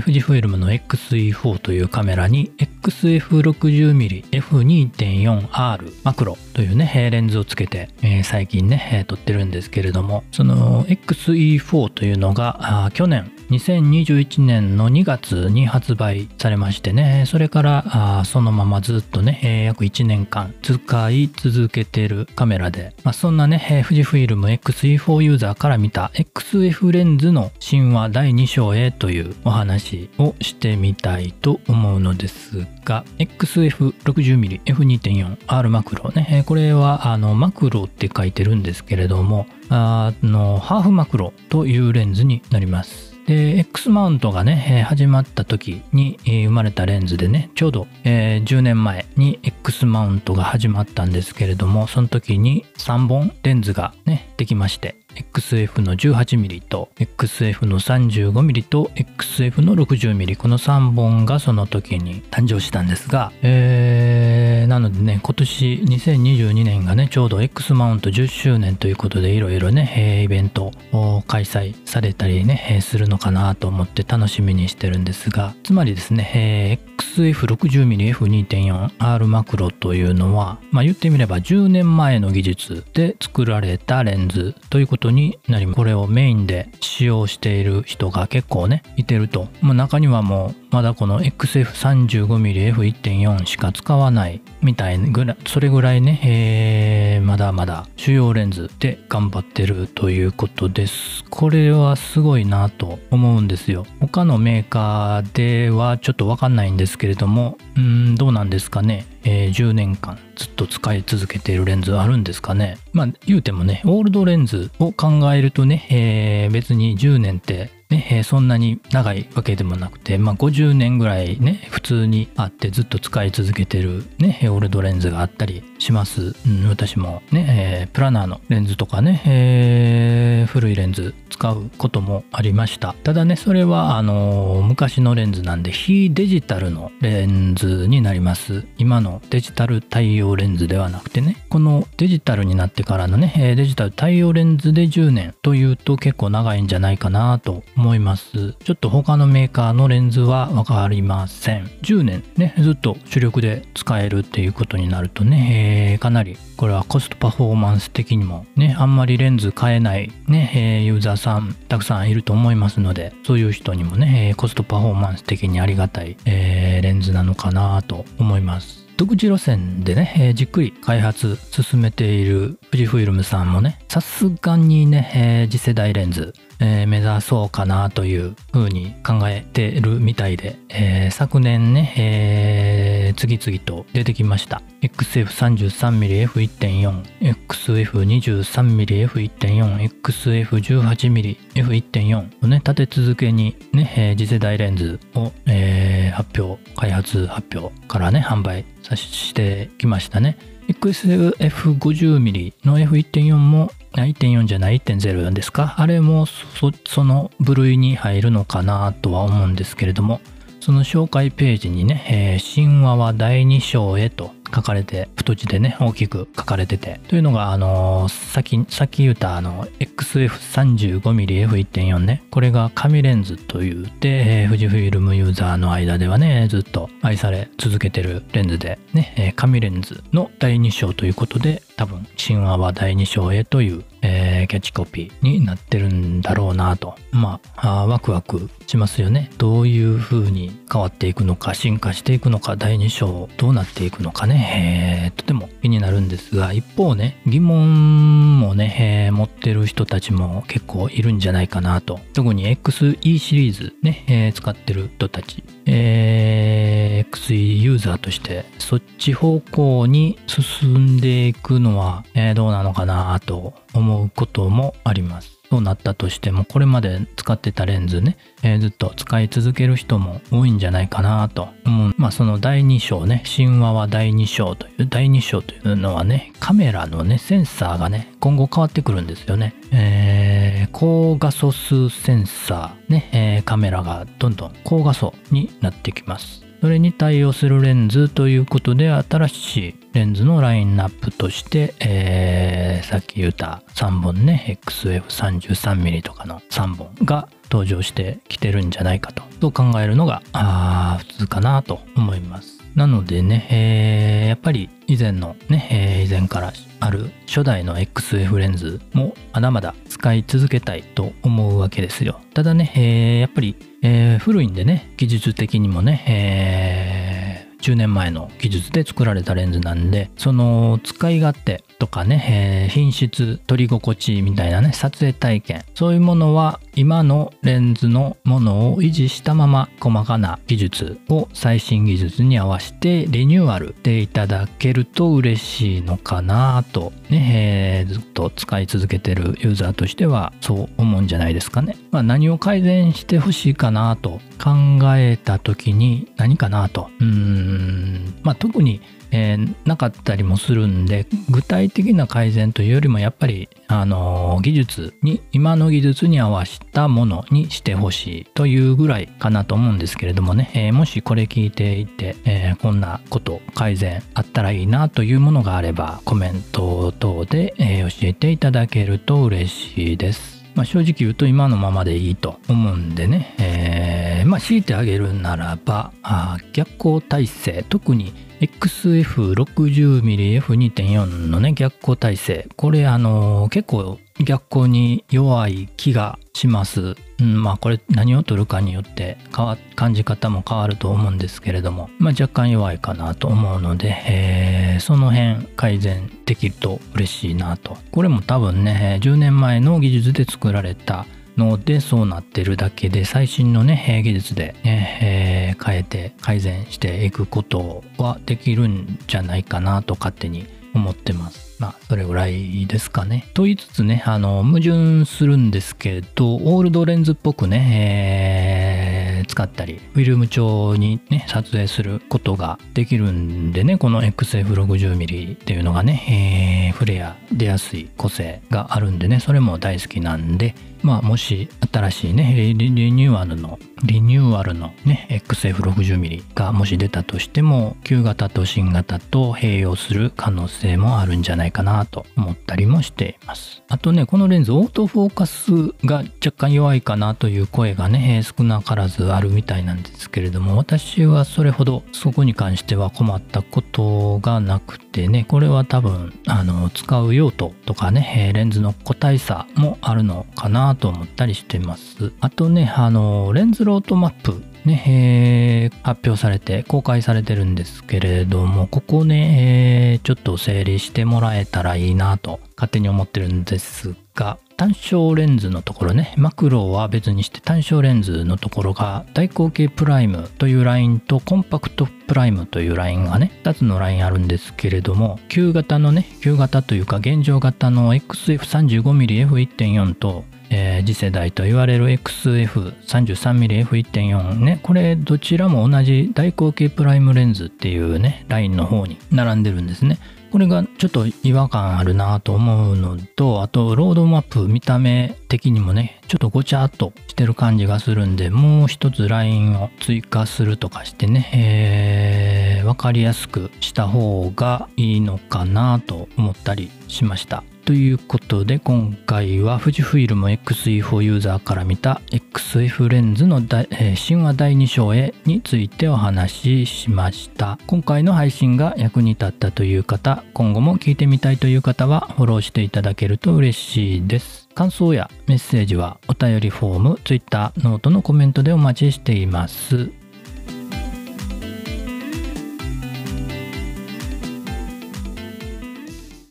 ー富士フイルムの XE4 というカメラに XF60mmF2.4R マクロというね、レンズをつけて、えー、最近ね、撮ってるんですけれども、その XE4 というのが去年2021年の2月に発売されましてね、それからそのままずっとね、約1年間使い続けてるカメラで、まあ、そんなね、富士フイルム XE4 ユーザーから見た XF レンズの神話第2章へというお話をしてみたいと思うのですが、XF60mmF2.4R マクロね、これはあのマクロって書いてるんですけれども、あのハーフマクロというレンズになります。で X マウントがね始まった時に生まれたレンズでねちょうど、10年前に X マウントが始まったんですけれどもその時に3本レンズがねできまして XF の 18mm と XF の 35mm と XF の 60mm この3本がその時に誕生したんですが、えー、なのでね今年2022年がねちょうど X マウント10周年ということでいろいろねイベントを開催されたりねするのかなと思って楽しみにしてるんですがつまりですね SF60mmF2.4R マクロというのはまあ言ってみれば10年前の技術で作られたレンズということになります。これをメインで使用している人が結構ね、いてると。まあ中にはもうまだこの XF35mmF1.4 しか使わないみたいぐらい、それぐらいね、えー、まだまだ主要レンズで頑張ってるということです。これはすごいなと思うんですよ。他のメーカーではちょっとわかんないんですけれども、うん、どうなんですかね。えー、10年間ずっと使い続けているレンズあるんですかね。まあ言うてもね、オールドレンズを考えるとね、えー、別に10年ってね、えー、そんなに長いわけでもなくて、まあ、50年ぐらいね、普通にあってずっと使い続けてるね、オールドレンズがあったりします。うん、私もね、えー、プラナーのレンズとかね、えー、古いレンズ使うこともありました。ただね、それはあのー、昔のレンズなんで非デジタルのレンズになります。今のデジタル対応レンズではなくてね、このデジタルになってからのね、デジタル対応レンズで10年というと結構長いんじゃないかなと思います。ちょっと他のメーカーのレンズはわかりません。10年ね、ずっと主力で使えるっていうことになるとね、えー、かなりこれはコストパフォーマンス的にもね、あんまりレンズ買えないね、えー、ユーザーさんたくさんいると思いますので、そういう人にもねえ、コストパフォーマンス的にありがたい、え、レンズなのかなと思います。独自路線でね、えー、じっくり開発進めている富士フイルムさんもね、さすがにね、えー、次世代レンズ、えー、目指そうかなという風に考えてるみたいで、えー、昨年ね、えー、次々と出てきました。XF33mmF1.4、XF23mmF1.4、XF18mmF1.4 をね、立て続けにね、えー、次世代レンズを、えー、発表、開発発表からね、販売させてきましたね。XF50mm の F1.4 も1.4じゃない1.04ですか？あれもその部類に入るのかなとは思うんですけれどもその紹介ページにね、えー、神話は第2章へと書かれて、太字でね、大きく書かれてて。というのが、あの、さっき、さっき言ったあの、XF35mmF1.4 ね。これが紙レンズというで、えー、富士フィルムユーザーの間ではね、ずっと愛され続けてるレンズで、ね、えー、紙レンズの第2章ということで、多分、神話は第2章へという、えー、キャッチコピーになってるんだろうなと。まあ、ワクワクしますよね。どういう風に変わっていくのか、進化していくのか、第2章どうなっていくのかね、えー、とても気になるんですが、一方ね、疑問もね、えー、持ってる人たちも結構いるんじゃないかなと。特に XE シリーズね、えー、使ってる人たち。えー、XE ユーザーとしてそっち方向に進んでいくのは、え、どうなのかなと思うこともあります。そうなったとしても、これまで使ってたレンズね、えー、ずっと使い続ける人も多いんじゃないかなと思う。まあその第2章ね、神話は第2章という、第2章というのはね、カメラのね、センサーがね、今後変わってくるんですよね。えー、高画素数センサーね、えー、カメラがどんどん高画素になってきます。それに対応するレンズということで新しいレンズのラインナップとして、えー、さっき言った3本ね XF33mm とかの3本が登場してきてるんじゃないかとと考えるのがあ普通かなと思います。なのでね、えー、やっぱり以前のね、えー、以前からある初代の XF レンズもまだまだ使い続けたいと思うわけですよ。ただね、えー、やっぱり、えー、古いんでね、技術的にもね、えー、10年前の技術で作られたレンズなんで、その使い勝手とかね、えー、品質、撮り心地みたいなね、撮影体験、そういうものは今のレンズのものを維持したまま細かな技術を最新技術に合わせてリニューアルしていただけると嬉しいのかなとね、えー、ずっと使い続けてるユーザーとしてはそう思うんじゃないですかね。まあ、何を改善してほしいかなと考えた時に何かなと。うん、まあ特にえー、なかったりもするんで具体的な改善というよりもやっぱり、あのー、技術に今の技術に合わせたものにしてほしいというぐらいかなと思うんですけれどもね、えー、もしこれ聞いていて、えこんなこと改善あったらいいなというものがあればコメント等で、え教えていただけると嬉しいです。まあ、正直言うと今のままでいいと思うんでね、えー、まあ強いてあげるならばあ逆行体制。特に XF60mmF2.4 のね逆光体制。これあの、結構逆光に弱い気がします、うん、まあこれ何を取るかによって感じ方も変わると思うんですけれども、まあ、若干弱いかなと思うので、えー、その辺改善できると嬉しいなと。これも多分ね10年前の技術で作られたのでそうなってるだけで最新のね技術でね、えー、変えて改善していくことはできるんじゃないかなと勝手に思ってます。まあ、それぐらいですかね。と言いつつね、あの、矛盾するんですけど、オールドレンズっぽくね、えー、使ったり、フィルム調にね、撮影することができるんでね、この XF60mm っていうのがね、えー、フレア出やすい個性があるんでね、それも大好きなんで、まあ、もし新しいねリニューアルのリニューアルのね XF60mm がもし出たとしても旧型と新型と併用する可能性もあるんじゃないかなと思ったりもしています。あとねこのレンズオートフォーカスが若干弱いかなという声がね少なからずあるみたいなんですけれども私はそれほどそこに関しては困ったことがなくてねこれは多分あの使う用途とかねレンズの個体差もあるのかななと思ったりしてます。あとね、あの、レンズロードマップね、えー、発表されて公開されてるんですけれどもここね、えー、ちょっと整理してもらえたらいいなと勝手に思ってるんですが単焦レンズのところねマクロは別にして単焦レンズのところが大口径プライムというラインとコンパクトプライムというラインがね2つのラインあるんですけれども旧型のね旧型というか現状型の XF35mmF1.4 とえー、次世代と言われる XF33mmF1.4 ね。これどちらも同じ大口径プライムレンズっていうねラインの方に並んでるんですね。これがちょっと違和感あるなと思うのとあとロードマップ見た目的にもねちょっとごちゃっとしてる感じがするんでもう一つラインを追加するとかしてね、えー、分かりやすくした方がいいのかなと思ったりしました。ということで今回は富士フイルム X-E4 ユーザーから見た XF レンズの、え、神話第2章へについてお話ししました。今回の配信が役に立ったという方今後も聞いてみたいという方はフォローしていただけると嬉しいです。感想やメッセージはお便りフォーム Twitter ノートのコメントでお待ちしています。